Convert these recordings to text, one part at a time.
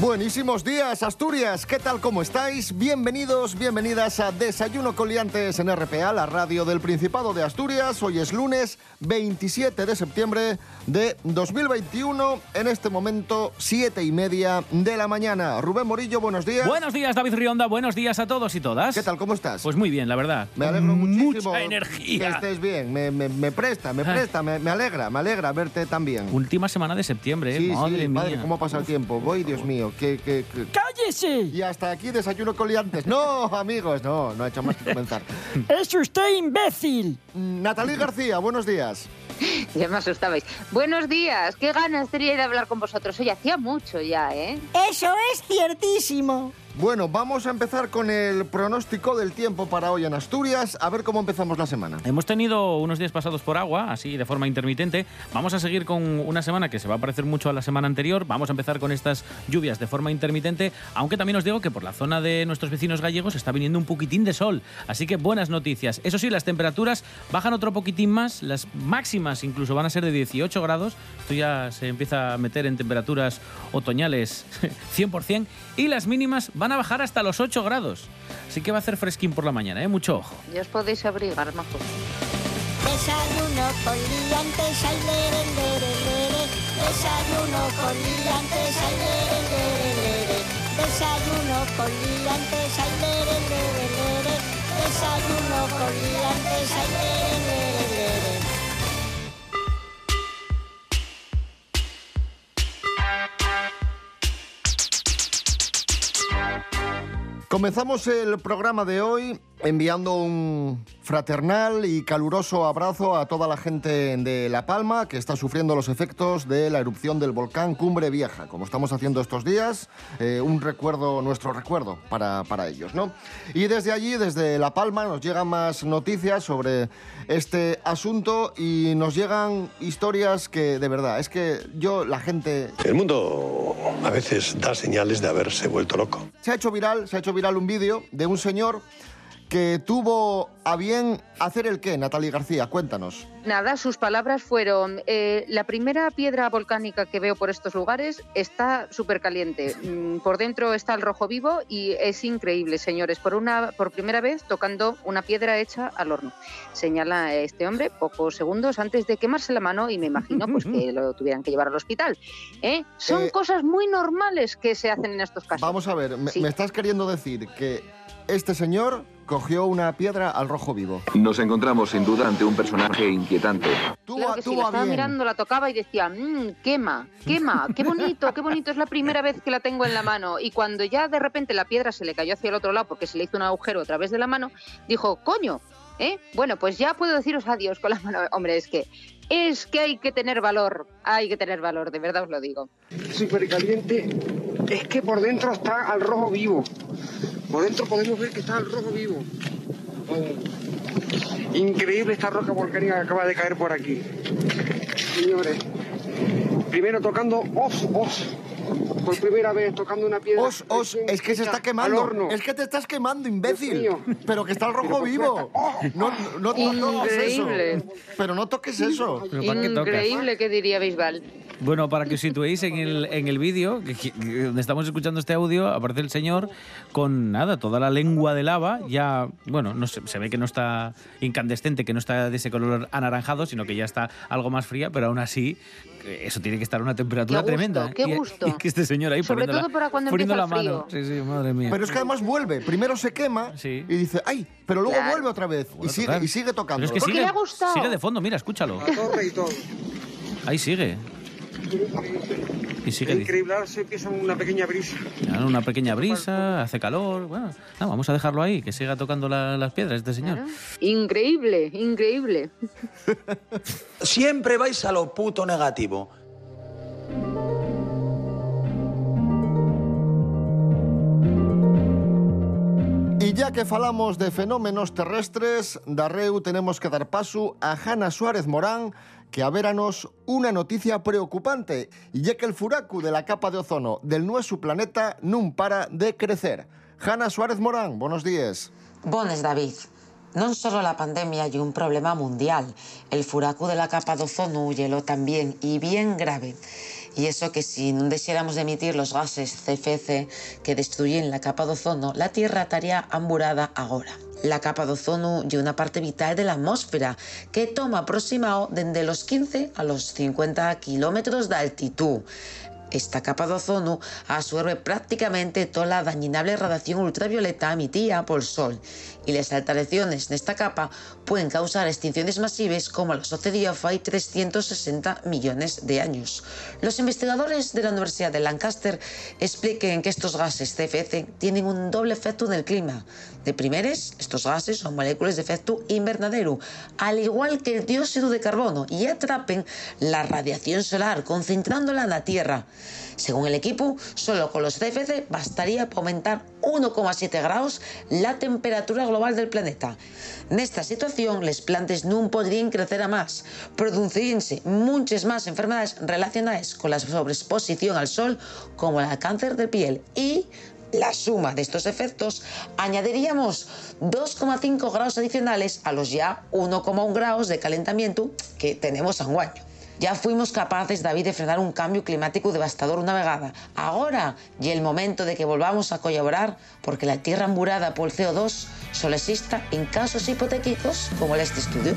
Buenísimos días, Asturias. ¿Qué tal? ¿Cómo estáis? Bienvenidos, bienvenidas a Desayuno Coliantes en RPA, la radio del Principado de Asturias. Hoy es lunes 27 de septiembre de 2021. En este momento, siete y media de la mañana. Rubén Morillo, buenos días. Buenos días, David Rionda. Buenos días a todos y todas. ¿Qué tal? ¿Cómo estás? Pues muy bien, la verdad. me alegro muchísimo. Mucha energía. Que estés bien. Me, me- me presta, me presta, me, me alegra, me alegra verte tan bien. Última semana de septiembre, ¿eh? Sí, madre sí, mía. madre, cómo pasa el tiempo. Voy, Dios mío, que, que, que- ¡Cállese! Y hasta aquí desayuno coliantes. No, amigos, no, no ha hecho más que comenzar. ¡Es usted imbécil! Mm, Natalí García, buenos días. Ya me asustabais. Buenos días, qué ganas tenía de hablar con vosotros. Oye, hacía mucho ya, ¿eh? ¡Eso es ciertísimo! Bueno, vamos a empezar con el pronóstico del tiempo para hoy en Asturias. A ver cómo empezamos la semana. Hemos tenido unos días pasados por agua, así de forma intermitente. Vamos a seguir con una semana que se va a parecer mucho a la semana anterior. Vamos a empezar con estas lluvias de forma intermitente, aunque también os digo que por la zona de nuestros vecinos gallegos está viniendo un poquitín de sol. Así que buenas noticias. Eso sí, las temperaturas bajan otro poquitín más. Las máximas incluso van a ser de 18 grados. Esto ya se empieza a meter en temperaturas otoñales 100%. Y las mínimas van a bajar hasta los 8 grados. Así que va a hacer fresquín por la mañana, ¿eh? Mucho ojo. Ya os podéis abrigar, majo. Desayuno con liantes, ay, lere, lere, lere. Desayuno con liantes, ay, lere, lere, lere. Desayuno con liantes, ay, lere, lere, lere. Desayuno con liantes, lere, lere, lere. Comenzamos el programa de hoy enviando un fraternal y caluroso abrazo a toda la gente de La Palma que está sufriendo los efectos de la erupción del volcán Cumbre Vieja. Como estamos haciendo estos días, eh, un recuerdo, nuestro recuerdo para, para ellos, ¿no? Y desde allí, desde La Palma, nos llegan más noticias sobre este asunto y nos llegan historias que, de verdad, es que yo, la gente El mundo a veces da señales de haberse vuelto loco. Se ha hecho viral, se ha hecho viral un vídeo de un señor que tuvo a bien hacer el qué, Natalie García, cuéntanos. Nada, sus palabras fueron, eh, la primera piedra volcánica que veo por estos lugares está súper caliente. Mm, Por dentro está el rojo vivo y es increíble, señores, por, una, por primera vez tocando una piedra hecha al horno. Señala este hombre pocos segundos antes de quemarse la mano y me imagino pues, que lo tuvieran que llevar al hospital. ¿eh? Son Eh, cosas muy normales que se hacen en estos casos. Vamos a ver, me, Sí. me estás queriendo decir que este señor cogió una piedra al rojo vivo. Nos encontramos sin duda ante un personaje inquietante. Claro que sí, la estaba bien. mirando, la tocaba y decía, mmm, quema, quema, qué bonito, qué bonito, es la primera vez que la tengo en la mano. Y cuando ya de repente la piedra se le cayó hacia el otro lado porque se le hizo un agujero a través de la mano, dijo, coño, ¿eh? Bueno, pues ya puedo deciros adiós con la mano. Hombre, es que, es que hay que tener valor, hay que tener valor, de verdad os lo digo. súper caliente es que por dentro está al rojo vivo. Por dentro podemos ver que está al rojo vivo. Increíble esta roca volcánica que acaba de caer por aquí. Señores, primero tocando os, os. Por primera vez tocando una piedra. Os, os, es que se está quemando. horno. Es que te estás quemando, imbécil. Pero que está el rojo vivo. No, no, no, no toques eso. Increíble. Pero no toques eso. ¿Pero para qué tocas? Increíble, que diría Bisbal. Bueno, para que os situéis en el, en el vídeo, donde estamos escuchando este audio, aparece el señor con nada, toda la lengua de lava, ya, bueno, no se, se ve que no está incandescente, que no está de ese color anaranjado, sino que ya está algo más fría, pero aún así, eh, eso tiene que estar a una temperatura Qué gusto, tremenda. qué Y- gusto. Y, que este señor ahí Sobre poniendo, todo para cuando poniendo la empieza el mano. frío. Sí, sí, madre mía. Pero es que además vuelve. Primero se quema Sí. y dice, ¡ay! Pero luego Claro. vuelve otra vez. Y Bueno, sigue, total. y sigue tocando. Es que Porque sigue, le ha gustado. sigue de fondo, mira, escúchalo. La torre y todo. Ahí sigue. Y sigue dice, increíble, ahora se empieza una pequeña brisa. "Ah, una pequeña brisa, hace calor. Bueno, nada, vamos a dejarlo ahí, que siga tocando la- las piedras este señor. Claro. Increíble, increíble. Siempre vais a lo puto negativo. Ya que falamos de fenómenos terrestres, Darreu tenemos que dar paso a Jana Suárez Morán, que averanos una noticia preocupante, y é que el furacu de la capa de ozono del nuestro planeta non para de crecer. Hanna Suárez Morán, buenos días. Bones, David. Non solo la pandemia y un problema mundial, el furacu de la capa de ozono hielo también y bien grave. Y eso que si no deseáramos de emitir los gases CFC que destruyen la capa de ozono, la Tierra estaría amburada ahora. La capa de ozono y una parte vital de la atmósfera que toma aproximado desde los 15 a los 50 kilómetros de altitud. Esta capa de ozono absorbe prácticamente toda la dañinable radiación ultravioleta emitida por el Sol y las alteraciones en esta capa pueden causar extinciones masivas como lo sucedió hace 360 millones de años. Los investigadores de la Universidad de Lancaster explican que estos gases CFC tienen un doble efecto en el clima. De primeres, estos gases son moléculas de efecto invernadero, al igual que el dióxido de carbono, y atrapen la radiación solar, concentrándola en la Tierra. Según el equipo, solo con los CFC bastaría para aumentar 1,7 grados la temperatura global del planeta. Nesta situación, les plantes non podrían crecer a más, produciríanse muchas más enfermedades relacionadas con la sobreexposición al sol, como el cáncer de piel y la suma de estos efectos, añadiríamos 2,5 grados adicionales a los ya 1,1 grados de calentamiento que tenemos en año. Ya fuimos capaces, David, de frenar un cambio climático devastador una vegada. Ahora y el momento de que volvamos a colaborar porque la tierra amburada por el CO2 solo exista en casos hipotéticos como el este estudio.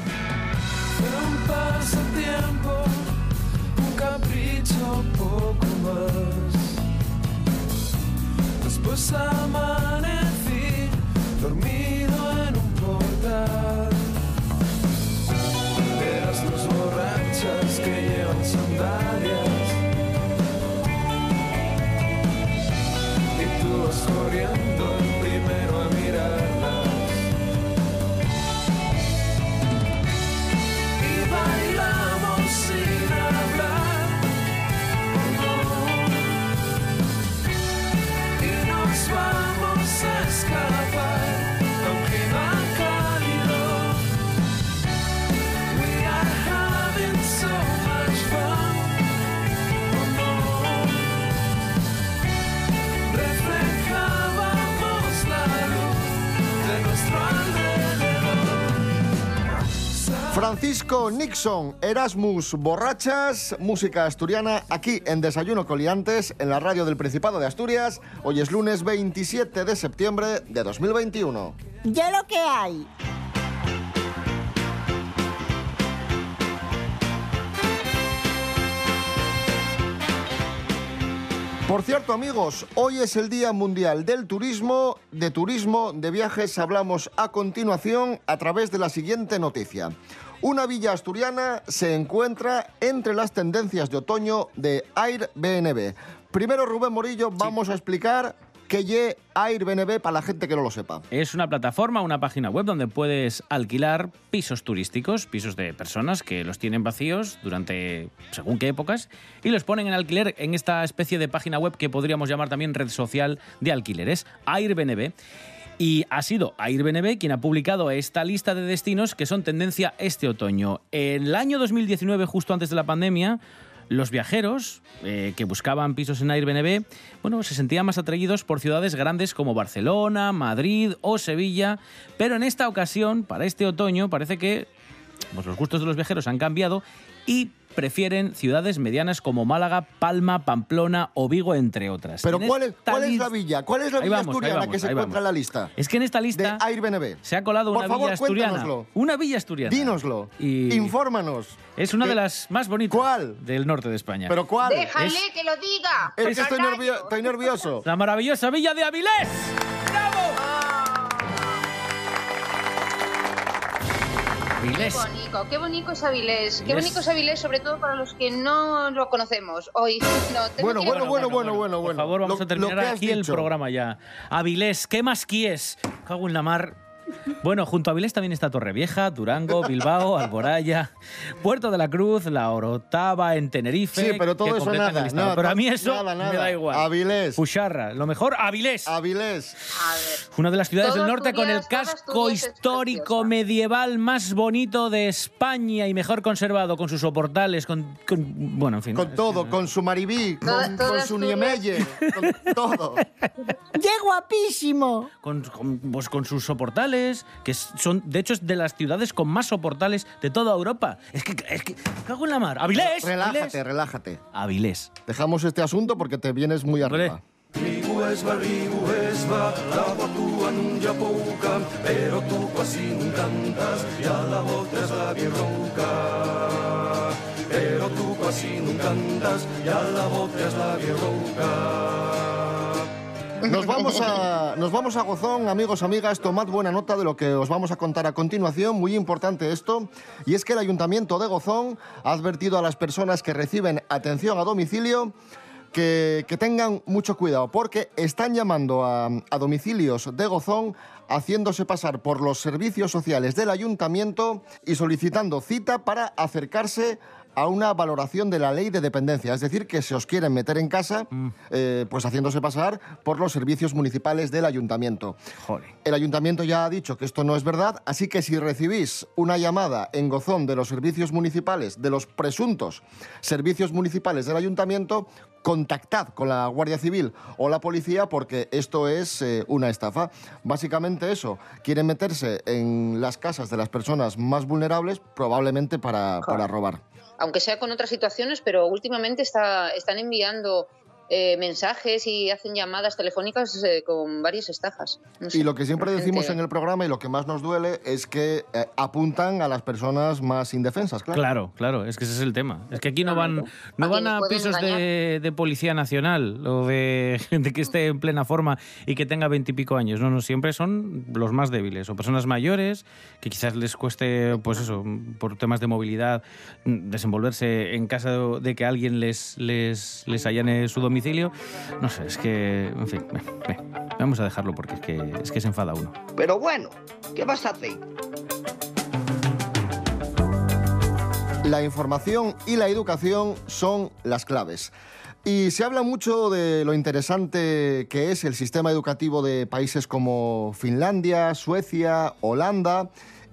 Sandalias. Y tú vas corriendo Nixon, Erasmus Borrachas, música asturiana, aquí en Desayuno Coliantes, en la radio del Principado de Asturias. Hoy es lunes 27 de septiembre de 2021. Ya lo que hay. Por cierto, amigos, hoy es el Día Mundial del Turismo. De turismo, de viajes, hablamos a continuación a través de la siguiente noticia. Una villa asturiana se encuentra entre las tendencias de otoño de Airbnb. Primero, Rubén Morillo, vamos a explicar qué es Airbnb para la gente que no lo sepa. Es una plataforma, una página web donde puedes alquilar pisos turísticos, pisos de personas que los tienen vacíos durante según qué épocas y los ponen en alquiler en esta especie de página web que podríamos llamar también red social de alquileres, Airbnb. Y ha sido Airbnb quien ha publicado esta lista de destinos que son tendencia este otoño. En el año 2019, justo antes de la pandemia, los viajeros eh, que buscaban pisos en Airbnb, bueno, se sentían más atraídos por ciudades grandes como Barcelona, Madrid o Sevilla, pero en esta ocasión, para este otoño, parece que pues, los gustos de los viajeros han cambiado y prefieren ciudades medianas como Málaga, Palma, Pamplona o Vigo, entre otras. Pero ¿cuál es, cuál es la villa? ¿Cuál es la villa vamos, asturiana vamos, que se encuentra en la lista? Es que en esta lista De Airbnb. se ha colado Por una favor, villa asturiana. cuéntanoslo. Una villa asturiana. Dínoslo. Y Infórmanos. es una de las más bonitas del norte de España. ¿Pero cuál? Déjale Es- que lo diga. Es que estoy, nervio- estoy nervioso. La maravillosa villa de Avilés. Qué bonito, qué bonito es Avilés. Qué Yes. bonito es Avilés, sobre todo para los que no lo conocemos hoy. No, tengo Bueno, bueno, bueno, bueno, bueno, Por favor, vamos Lo- a terminar aquí el programa ya. Avilés, ¿qué más quieres? Cago en la mar. Bueno, junto a Avilés también está Torrevieja, Durango, Bilbao, Alboraya, Puerto de la Cruz, La Orotava en Tenerife. Sí, pero todo eso nada, Pero a mí eso nada, nada. me da igual. Avilés. Pucharra, lo mejor, Avilés. Avilés. Una de las ciudades Todo del norte con el casco histórico preciosa. medieval más bonito de España y mejor conservado, con sus soportales, con, con- bueno, en fin. Con todo, con su maribí, Toda- con, toda con su niemelle, con todo. ¡Qué guapísimo! Con, con- pues con sus soportales, que es- son, de hecho, es de las ciudades con más soportales de toda Europa. Es que, es que, cago en la mar. Avilés. Relájate, Avilés. relájate. Avilés. Dejamos este asunto porque te vienes muy arriba. Però tu quasi non cantas, ja la volta es la bien ronca. Però tu quasi non cantas, ja la volta es la bien ronca. Nos vamos, a, nos vamos a Gozón, amigos, amigas, tomad buena nota de lo que os vamos a contar a continuación, muy importante esto, y es que el Ayuntamiento de Gozón ha advertido a las personas que reciben atención a domicilio que, que tengan mucho cuidado, porque están llamando a, a domicilios de Gozón haciéndose pasar por los servicios sociales del ayuntamiento y solicitando cita para acercarse a una valoración de la ley de dependencia, es decir, que se os quieren meter en casa, eh, pues haciéndose pasar por los servicios municipales del ayuntamiento. Joder. El ayuntamiento ya ha dicho que esto no es verdad, así que si recibís una llamada en gozón de los servicios municipales, de los presuntos servicios municipales del ayuntamiento, contactad con la Guardia Civil o la policía porque esto es eh, una estafa. Básicamente eso, quieren meterse en las casas de las personas más vulnerables, probablemente para, para robar. Aunque sea con otras situaciones, pero últimamente está, están enviando eh, mensajes y hacen llamadas telefónicas eh, con varias estafas. No sé, Y lo que siempre decimos gente- en el programa y lo que más nos duele es que eh, apuntan a las personas más indefensas, claro. Claro, claro, es que ese es el tema. Es que aquí no van, no A van a pisos de, de policía nacional o de gente que esté en plena forma y que tenga veintipico años. No, no, siempre son los más débiles o personas mayores que quizás les cueste, pues eso, por temas de movilidad, mm, desenvolverse en casa de, de que alguien les, les, les allane su domicilio. No sé, es que, en fin, vamos a dejarlo porque es que, es que se enfada uno. Pero bueno, ¿qué vas a hacer? La información y la educación son las claves. Y se habla mucho de lo interesante que es el sistema educativo de países como Finlandia, Suecia, Holanda.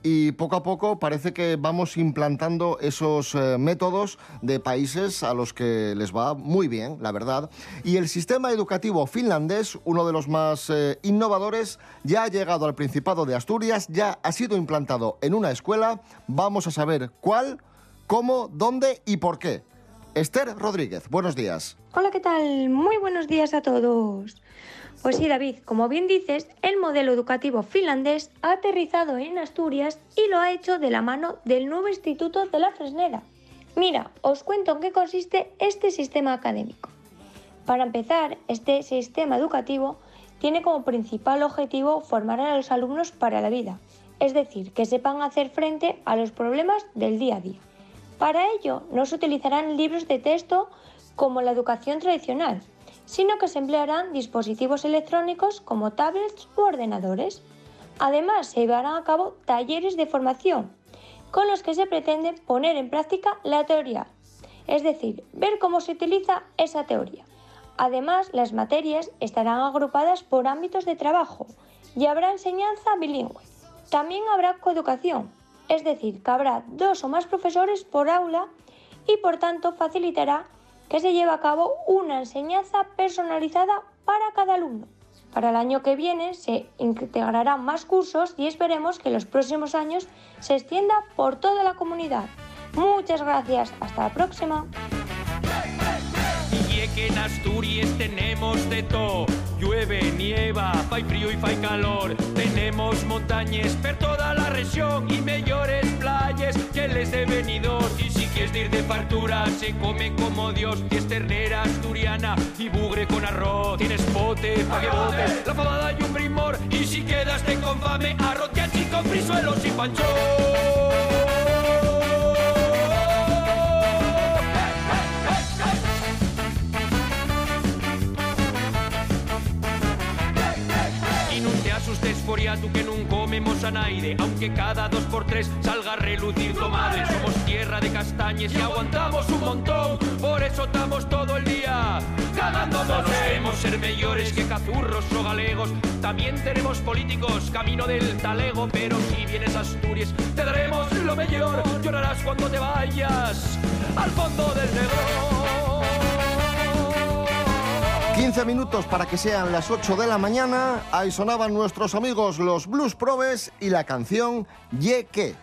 Y poco a poco parece que vamos implantando esos eh, métodos de países a los que les va muy bien, la verdad. Y el sistema educativo finlandés, uno de los más eh, innovadores, ya ha llegado al Principado de Asturias, ya ha sido implantado en una escuela. Vamos a saber cuál, cómo, dónde y por qué. Esther Rodríguez, buenos días. Hola, ¿qué tal? Muy buenos días a todos. Pues sí, David, como bien dices, el modelo educativo finlandés ha aterrizado en Asturias y lo ha hecho de la mano del nuevo Instituto de la Fresneda. Mira, os cuento en qué consiste este sistema académico. Para empezar, este sistema educativo tiene como principal objetivo formar a los alumnos para la vida, es decir, que sepan hacer frente a los problemas del día a día. Para ello, no se utilizarán libros de texto como la educación tradicional, sino que se emplearán dispositivos electrónicos como tablets u ordenadores. Además, se llevarán a cabo talleres de formación, con los que se pretende poner en práctica la teoría, es decir, ver cómo se utiliza esa teoría. Además, las materias estarán agrupadas por ámbitos de trabajo y habrá enseñanza bilingüe. También habrá coeducación, es decir, que habrá dos o más profesores por aula y por tanto facilitará que se lleve a cabo una enseñanza personalizada para cada alumno. Para el año que viene se integrarán más cursos y esperemos que en los próximos años se extienda por toda la comunidad. Muchas gracias, hasta la próxima. Llueve, nieva, fai frío y fai calor. Tenemos montañas per toda la región y mejores playas que les de venidos. Y si quieres ir de fartura, se comen como Dios. Y es ternera asturiana y bugre con arroz. Tienes pote pa' que botes, la fabada y un primor. Y si quedaste con fame, arroz y con frisuelos y panchón. Tú que come comemos anaide, aunque cada dos por tres salga a relucir tu madre. Somos tierra de castañes y aguantamos un montón, por eso estamos todo el día cagándonos. Queremos ser mejores que cazurros o galegos, también tenemos políticos camino del talego, pero si vienes a Asturias te daremos lo mejor, llorarás cuando te vayas al fondo del negro. 15 minutos para que sean las 8 de la mañana. Ahí sonaban nuestros amigos los Blues Probes y la canción Ye que.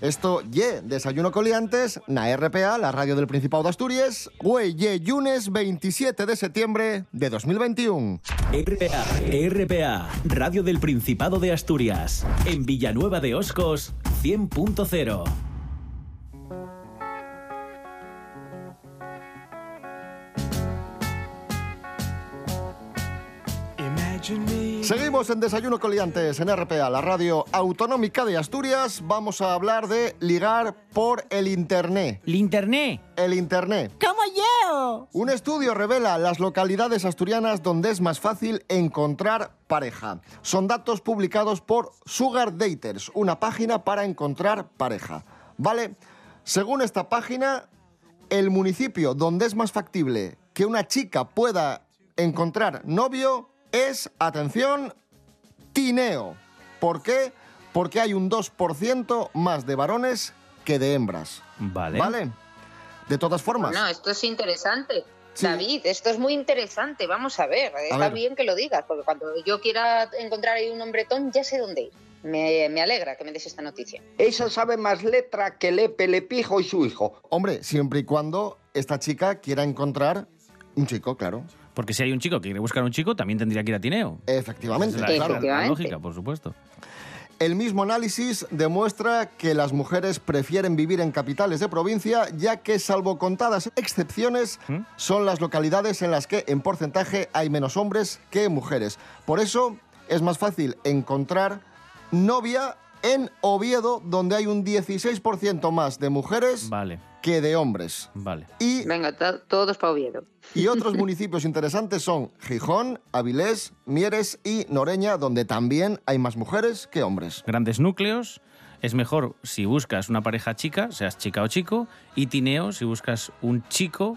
Esto, Ye, Desayuno Coliantes, na RPA, la radio del Principado de Asturias, Güey, Ye, lunes 27 de septiembre de 2021. RPA, RPA, Radio del Principado de Asturias. En Villanueva de Oscos, 100.0. Seguimos en Desayuno Coliantes en RPA, la radio autonómica de Asturias. Vamos a hablar de ligar por el Internet. ¿El Internet? El Internet. ¡Como yo! Un estudio revela las localidades asturianas donde es más fácil encontrar pareja. Son datos publicados por Sugar Daters, una página para encontrar pareja. ¿Vale? Según esta página, el municipio donde es más factible que una chica pueda encontrar novio es, atención, Tineo. ¿Por qué? Porque hay un 2% más de varones que de hembras. Vale. ¿Vale? De todas formas. No, esto es interesante. David, esto es muy interesante. Vamos a ver, está ver. bien que lo digas, porque cuando yo quiera encontrar ahí un hombretón, ya sé dónde ir. Me, me alegra que me des esta noticia. Esa sabe más letra que Lepe, Lepijo y su hijo. Hombre, siempre y cuando esta chica quiera encontrar un chico, claro. Porque si hay un chico que quiere buscar a un chico, también tendría que ir a Tineo. Efectivamente, es la- claro. la lógica, por supuesto. El mismo análisis demuestra que las mujeres prefieren vivir en capitales de provincia, ya que, salvo contadas excepciones, son las localidades en las que en porcentaje hay menos hombres que mujeres. Por eso es más fácil encontrar novia en Oviedo, donde hay un 16% más de mujeres Vale, que de hombres. vale. Y Venga, to- todos para Oviedo. y otros municipios interesantes son Gijón, Avilés, Mieres y Noreña, donde también hay más mujeres que hombres. Grandes núcleos. Es mejor si buscas una pareja chica, seas chica o chico. Y Tineo, si buscas un chico,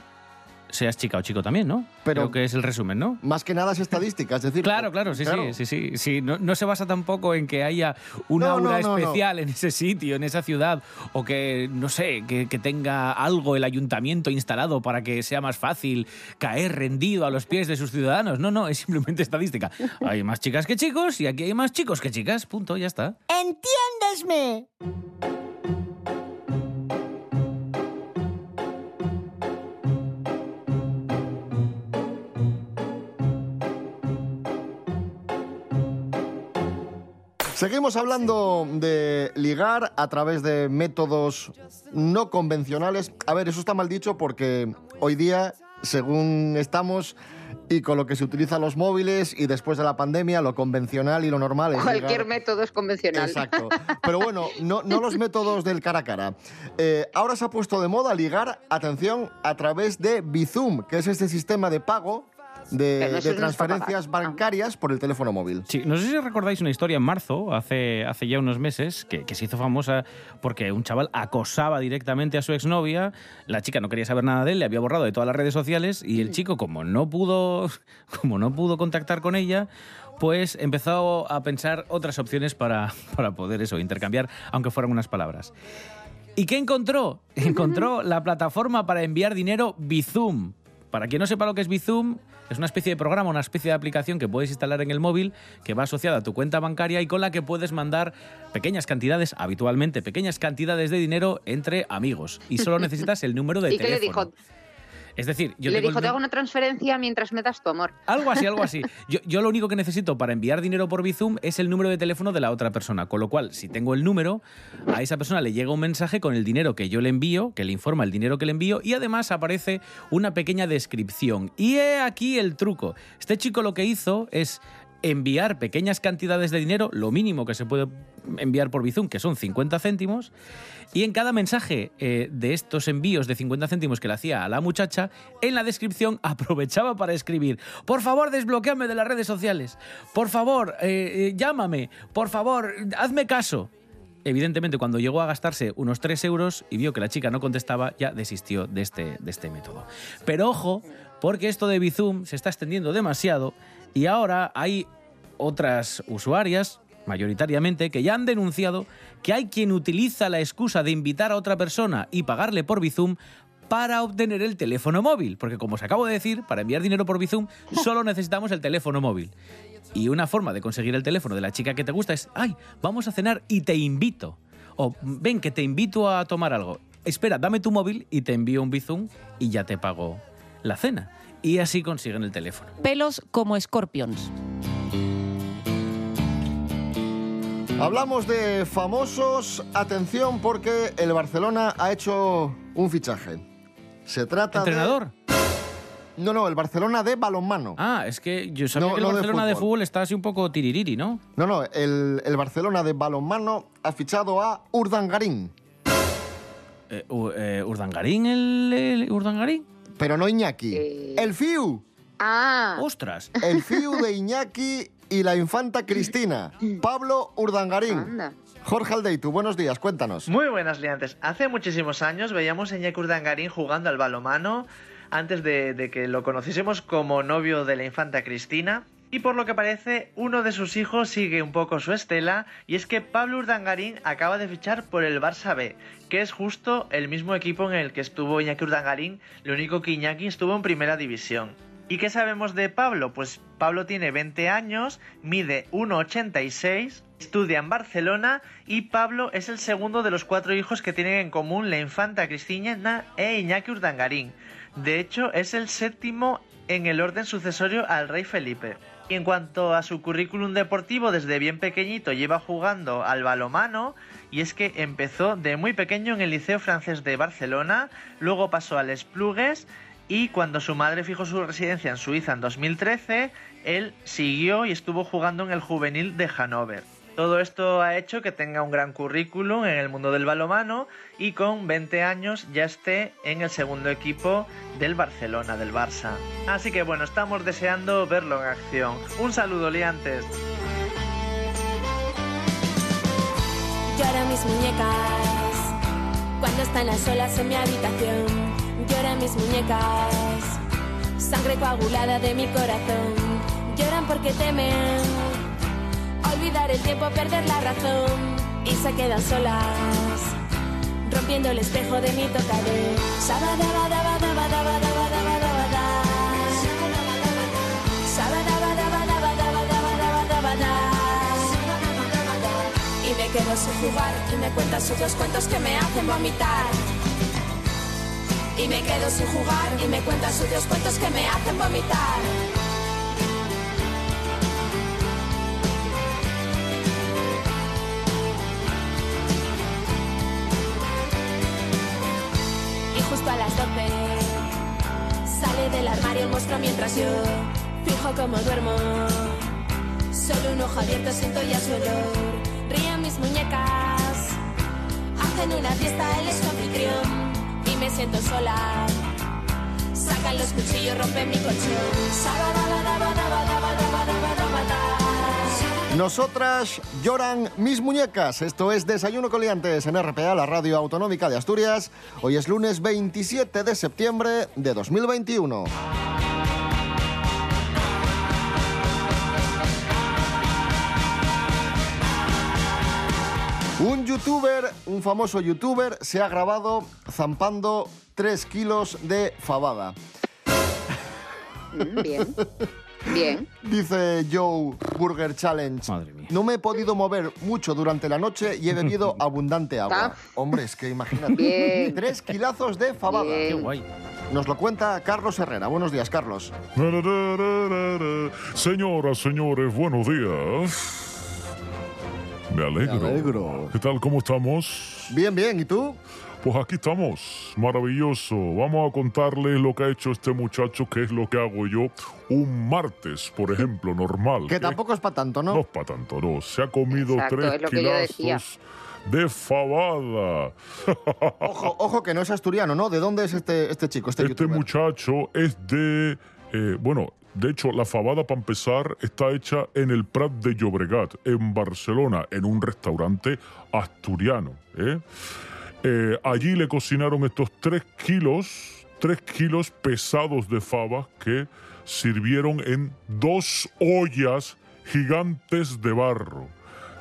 seas chica o chico también, ¿no? Pero- Creo que es el resumen, ¿no? Más que nada es estadística, es decir... Claro, claro, sí, Claro. sí, sí, sí, sí. No, no se basa tampoco en que haya un No, aura no, no, no. especial en ese sitio, en esa ciudad, o que, no sé, que, que tenga algo el ayuntamiento instalado para que sea más fácil caer rendido a los pies de sus ciudadanos. No, no, es simplemente estadística. Hay más chicas que chicos y aquí hay más chicos que chicas. Punto, ya está. ¡Entiéndesme! Seguimos hablando de ligar a través de métodos no convencionales. A ver, eso está mal dicho porque hoy día, según estamos y con lo que se utilizan los móviles y después de la pandemia, lo convencional y lo normal es Cualquier método es convencional. Exacto. Pero bueno, no, no los métodos del cara a cara. Eh, ahora se ha puesto de moda ligar, atención, a través de Bizum, que es este sistema de pago de, transferencias bancarias por el teléfono móvil. Sí, no sé si recordáis una historia en marzo, hace, hace ya unos meses, que, que se hizo famosa porque un chaval acosaba directamente a su exnovia, la chica no quería saber nada de él, le había borrado de todas las redes sociales y el chico, como no pudo, como no pudo contactar con ella, pues empezó a pensar otras opciones para, para poder eso, intercambiar, aunque fueran unas palabras. ¿Y qué encontró? Encontró la plataforma para enviar dinero Bizum. Para quien no sepa lo que es Bizum, es una especie de programa, una especie de aplicación que puedes instalar en el móvil que va asociada a tu cuenta bancaria y con la que puedes mandar pequeñas cantidades, habitualmente pequeñas cantidades de dinero entre amigos. Y solo necesitas el número de ¿Y qué le teléfono. dijo? Es decir, yo le dijo, te hago una transferencia mientras me das tu amor. algo así, algo así. Yo, yo lo único que necesito para enviar dinero por Bizum es el número de teléfono de la otra persona. Con lo cual, si tengo el número, a esa persona le llega un mensaje con el dinero que yo le envío, que le informa el dinero que le envío, y además aparece una pequeña descripción. Y he aquí el truco. Este chico lo que hizo es enviar pequeñas cantidades de dinero, lo mínimo que se puede enviar por Bizum, que son 50 céntimos, y en cada mensaje eh, de estos envíos de 50 céntimos que le hacía a la muchacha, en la descripción aprovechaba para escribir, por favor, desbloqueame de las redes sociales, por favor, eh, eh, llámame, por favor, hazme caso. Evidentemente, cuando llegó a gastarse unos 3 euros y vio que la chica no contestaba, ya desistió de este, de este método. Pero ojo, porque esto de Bizum se está extendiendo demasiado y ahora hay otras usuarias, mayoritariamente, que ya han denunciado que hay quien utiliza la excusa de invitar a otra persona y pagarle por Bizum para obtener el teléfono móvil. Porque como os acabo de decir, para enviar dinero por Bizum solo necesitamos el teléfono móvil. Y una forma de conseguir el teléfono de la chica que te gusta es, ay, vamos a cenar y te invito. O ven que te invito a tomar algo. Espera, dame tu móvil y te envío un Bizum y ya te pago la cena. Y así consiguen el teléfono. Pelos como escorpions. Hablamos de famosos. Atención porque el Barcelona ha hecho un fichaje. Se trata ¿Entrenador? de... No, no, el Barcelona de balonmano. Ah, es que yo sabía No, que el no de Barcelona de fútbol. fútbol está así un poco tiririri, ¿no? No, no, el, el Barcelona de balonmano ha fichado a Urdangarín. Eh, eh, ¿Urdangarín el, el Urdangarín? Pero no Iñaki. Eh. El FIU. Ah. ¡Ostras! El FIU de Iñaki y la infanta Cristina. Pablo Urdangarín. Anda. Jorge Aldeitu, buenos días, cuéntanos. Muy buenas liantes. Hace muchísimos años veíamos a Iñaki Urdangarín jugando al balomano antes de, de que lo conociésemos como novio de la infanta Cristina. Y por lo que parece, uno de sus hijos sigue un poco su estela, y es que Pablo Urdangarín acaba de fichar por el Barça B, que es justo el mismo equipo en el que estuvo Iñaki Urdangarín, lo único que Iñaki estuvo en primera división. ¿Y qué sabemos de Pablo? Pues Pablo tiene 20 años, mide 1,86, estudia en Barcelona y Pablo es el segundo de los cuatro hijos que tienen en común la infanta Cristina e Iñaki Urdangarín. De hecho, es el séptimo en el orden sucesorio al rey Felipe. Y en cuanto a su currículum deportivo, desde bien pequeñito lleva jugando al balomano y es que empezó de muy pequeño en el Liceo Francés de Barcelona, luego pasó al Esplugues y cuando su madre fijó su residencia en Suiza en 2013, él siguió y estuvo jugando en el juvenil de Hannover. Todo esto ha hecho que tenga un gran currículum en el mundo del balomano y con 20 años ya esté en el segundo equipo del Barcelona, del Barça. Así que bueno, estamos deseando verlo en acción. Un saludo, liantes. Lloran mis muñecas cuando están las solas en mi habitación. Lloran mis muñecas, sangre coagulada de mi corazón. Lloran porque temen olvidar el tiempo, perder la razón y se quedan solas rompiendo el espejo de mi tocador. Y me quedo sin jugar y me cuenta sus cuentos que me hacen vomitar. Y me quedo sin jugar y me cuenta sus cuentos que me hacen vomitar. Monstruo mientras yo fijo como duermo. Solo un ojo abierto siento ya su olor. Ríen mis muñecas, hacen una fiesta, él es su anfitrión y me siento sola. Sacan los cuchillos, rompen mi colchón. Nosotras lloran mis muñecas. Esto es Desayuno con Liantes en RPA, la radio autonómica de Asturias. Hoy es lunes 27 de septiembre de 2021. Un youtuber, un famoso youtuber, se ha grabado zampando 3 kilos de fabada. Mm, Bien. Bien. Dice Joe Burger Challenge. No me he podido mover mucho durante la noche y he bebido abundante agua. Hombre, es que imagínate. Bien. Tres kilazos de fabada. Bien. Qué guay. Nos lo cuenta Carlos Herrera. Buenos días, Carlos. Señoras, señores, buenos días. Me alegro. Me alegro. ¿Qué tal? ¿Cómo estamos? Bien, bien. ¿Y tú? Pues aquí estamos, maravilloso. Vamos a contarles lo que ha hecho este muchacho, que es lo que hago yo un martes, por ejemplo, normal. Que ¿eh? tampoco es para tanto, No ¿no? es para tanto, no. Se ha comido Exacto, tres kilazos de fabada. Ojo, ojo que no es asturiano, ¿no? ¿De dónde es este, este chico, este, Este youtuber? muchacho es de. eh, bueno, de hecho, la fabada, para empezar, está hecha en el Prat de Llobregat, en Barcelona, en un restaurante asturiano. ¿eh? Eh, allí le cocinaron estos tres kilos, tres kilos pesados de fabas que sirvieron en dos ollas gigantes de barro.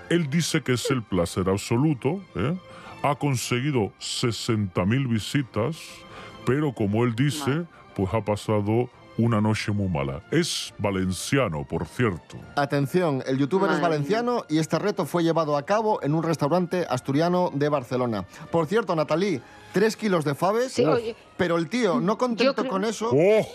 Él dice que es el placer absoluto. ¿eh? Ha conseguido 60.000 visitas, pero como él dice, pues ha pasado una noche muy mala. Es valenciano, por cierto. Atención, el youtuber es valenciano y este reto fue llevado a cabo en un restaurante asturiano de Barcelona. Por cierto, Natalí, tres kilos de faves, Sí, oye. pero el tío, no contento creo- con eso, ¡Oh!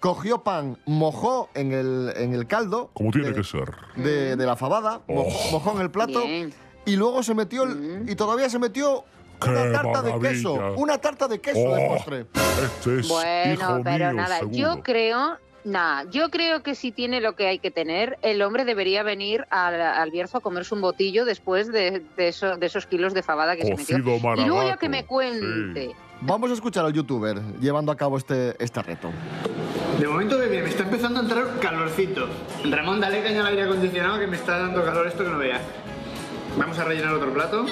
cogió pan, mojó en el, en el caldo Como tiene de, que ser. de- de la fabada, mojó, Oh. mojó en el plato Bien. y luego se metió, el- y todavía se metió una ¡Qué tarta de queso, una tarta de queso de Oh. postre. Este es Bueno, hijo pero mío, nada, seguro. yo creo, nada, yo creo que si tiene lo que hay que tener, el hombre debería venir al, al Bierzo a comerse un botillo después de, de eso- de esos kilos de fabada que se metió. Y luego ya que me cuente. Vamos a escuchar al youtuber llevando a cabo este, este reto. De momento, bebé, me está empezando a entrar calorcito. Ramón, dale caña al aire acondicionado que me está dando calor esto que no veas. Vamos a rellenar otro plato.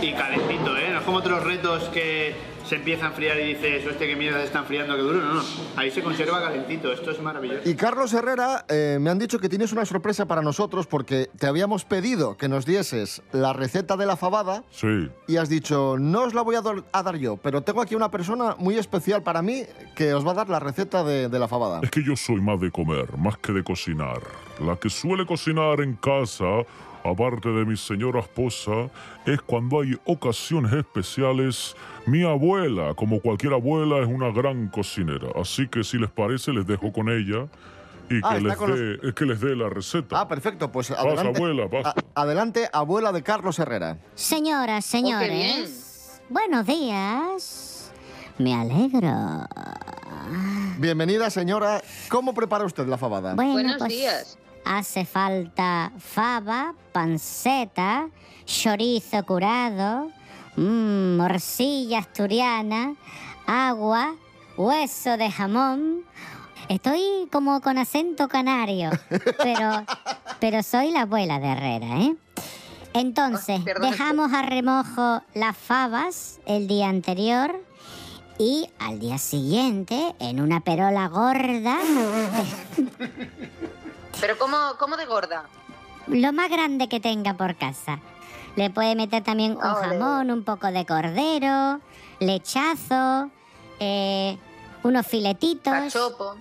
Y calentito, ¿eh? No es como otros retos que se empieza a enfriar y dices, hostia, qué mierda se está enfriando, qué duro. No, no. Ahí se conserva calentito. Esto es maravilloso. Y Carlos Herrera, eh, me han dicho que tienes una sorpresa para nosotros porque te habíamos pedido que nos dieses la receta de la fabada Sí. y has dicho, no os la voy a, a dar yo, pero tengo aquí una persona muy especial para mí que os va a dar la receta de, de la fabada. Es que yo soy más de comer, más que de cocinar. La que suele cocinar en casa, aparte de mi señora esposa, es cuando hay ocasiones especiales. Mi abuela, como cualquier abuela, es una gran cocinera. Así que si les parece, les dejo con ella y Ah, que, les con los- dé, es que les dé la receta. Ah, perfecto, pues Pasa, adelante. abuela, pasa. adelante, abuela de Carlos Herrera. Señoras, señores, buenos días. Me alegro. Bienvenida, señora. ¿Cómo prepara usted la fabada? Bueno, Buenos pues días. Hace falta fava, panceta, chorizo curado, mm, morcilla asturiana, agua, hueso de jamón. Estoy como con acento canario, pero, pero soy la abuela de Herrera, ¿eh? Entonces, perdón. dejamos a remojo las fabas el día anterior y al día siguiente, en una perola gorda, Pero ¿cómo, cómo de gorda? lo más grande que tenga por casa. Le puede meter también un jamón, un poco de cordero, lechazo, eh, unos filetitos. Cachopo.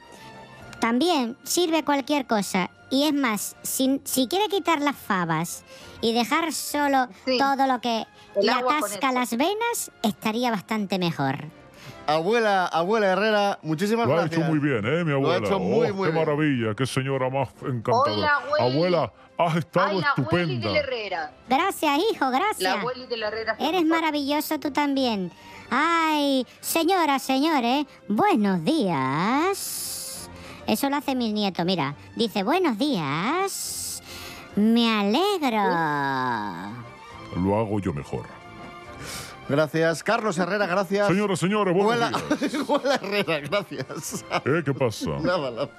También sirve cualquier cosa. Y es más, si, si quiere quitar las fabas y dejar solo Sí. todo lo que le atasca las venas, estaría bastante mejor. Abuela, abuela Herrera, muchísimas Lo ha gracias. hecho muy bien, ¿eh, mi Lo abuela? ha hecho muy, Oh, muy qué bien. maravilla, qué señora más encantadora. Hola, abuela, has estado Ay, la estupenda. de la Herrera. Gracias, hijo, gracias. La abueli de la Herrera. Eres maravilloso tú también. Ay, señoras, señores, buenos días. Eso lo hace mi nieto, mira. Dice, buenos días. Me alegro. Lo hago yo mejor. Gracias. Carlos Herrera, gracias. Señoras, señores, buenos abuela Herrera, gracias. ¿Eh? ¿Qué pasa? Nada, nada.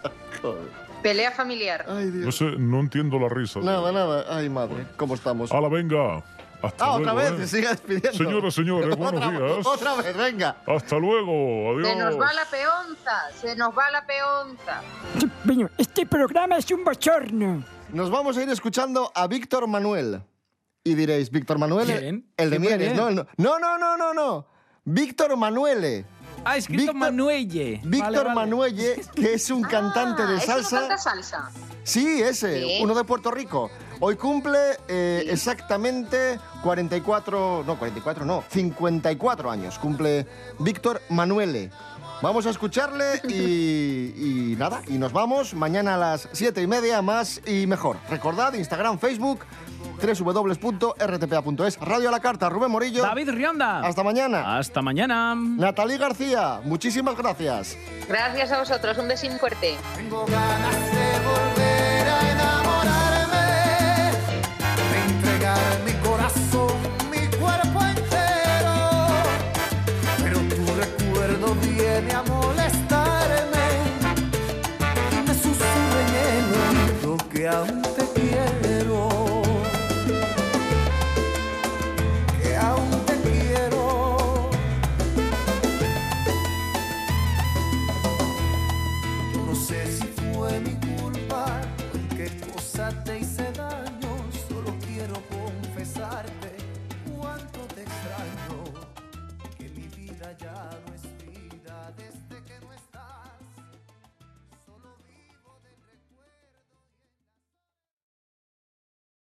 Joder. Pelea familiar. Ay, Dios. No sé, no entiendo la risa. Nada, nada. Ay, madre, ¿cómo estamos? ¡Hala, venga! Hasta Ah, luego, otra vez, ¿eh? siga despidiendo. Señoras, señores, buenos otra, días. Otra vez, venga. Hasta luego, adiós. Se nos va la peonza, se nos va la peonza. Este programa es un bochorno. Nos vamos a ir escuchando a Víctor Manuel. Y diréis, ¿Víctor Manuel? ¿Quién? El de ¿Quién Mieres? ¿no? El no- No, no, no, no, no. Víctor Manuele. Ah, escrito Víctor- Manuelle. Víctor Vale, vale. Manuelle, que es un cantante de Ah, ¿ese no salsa. canta salsa? Sí, ese, Sí. uno de Puerto Rico. Hoy cumple eh, exactamente 44, no, 44 no, 54 años. Cumple Víctor Manuele. Vamos a escucharle y, y nada, y nos vamos mañana a las siete y media, más y mejor. Recordad, Instagram, Facebook, www.rtpa.es. Radio a la carta, Rubén Morillo. David Rionda. Hasta mañana. Hasta mañana. Natalí García, muchísimas gracias. Gracias a vosotros, un besín fuerte. volver a enamorarme, de entregar mi corazón, mi cuerpo entero. Pero tu recuerdo viene a molestarme y me susurra en el oído que aún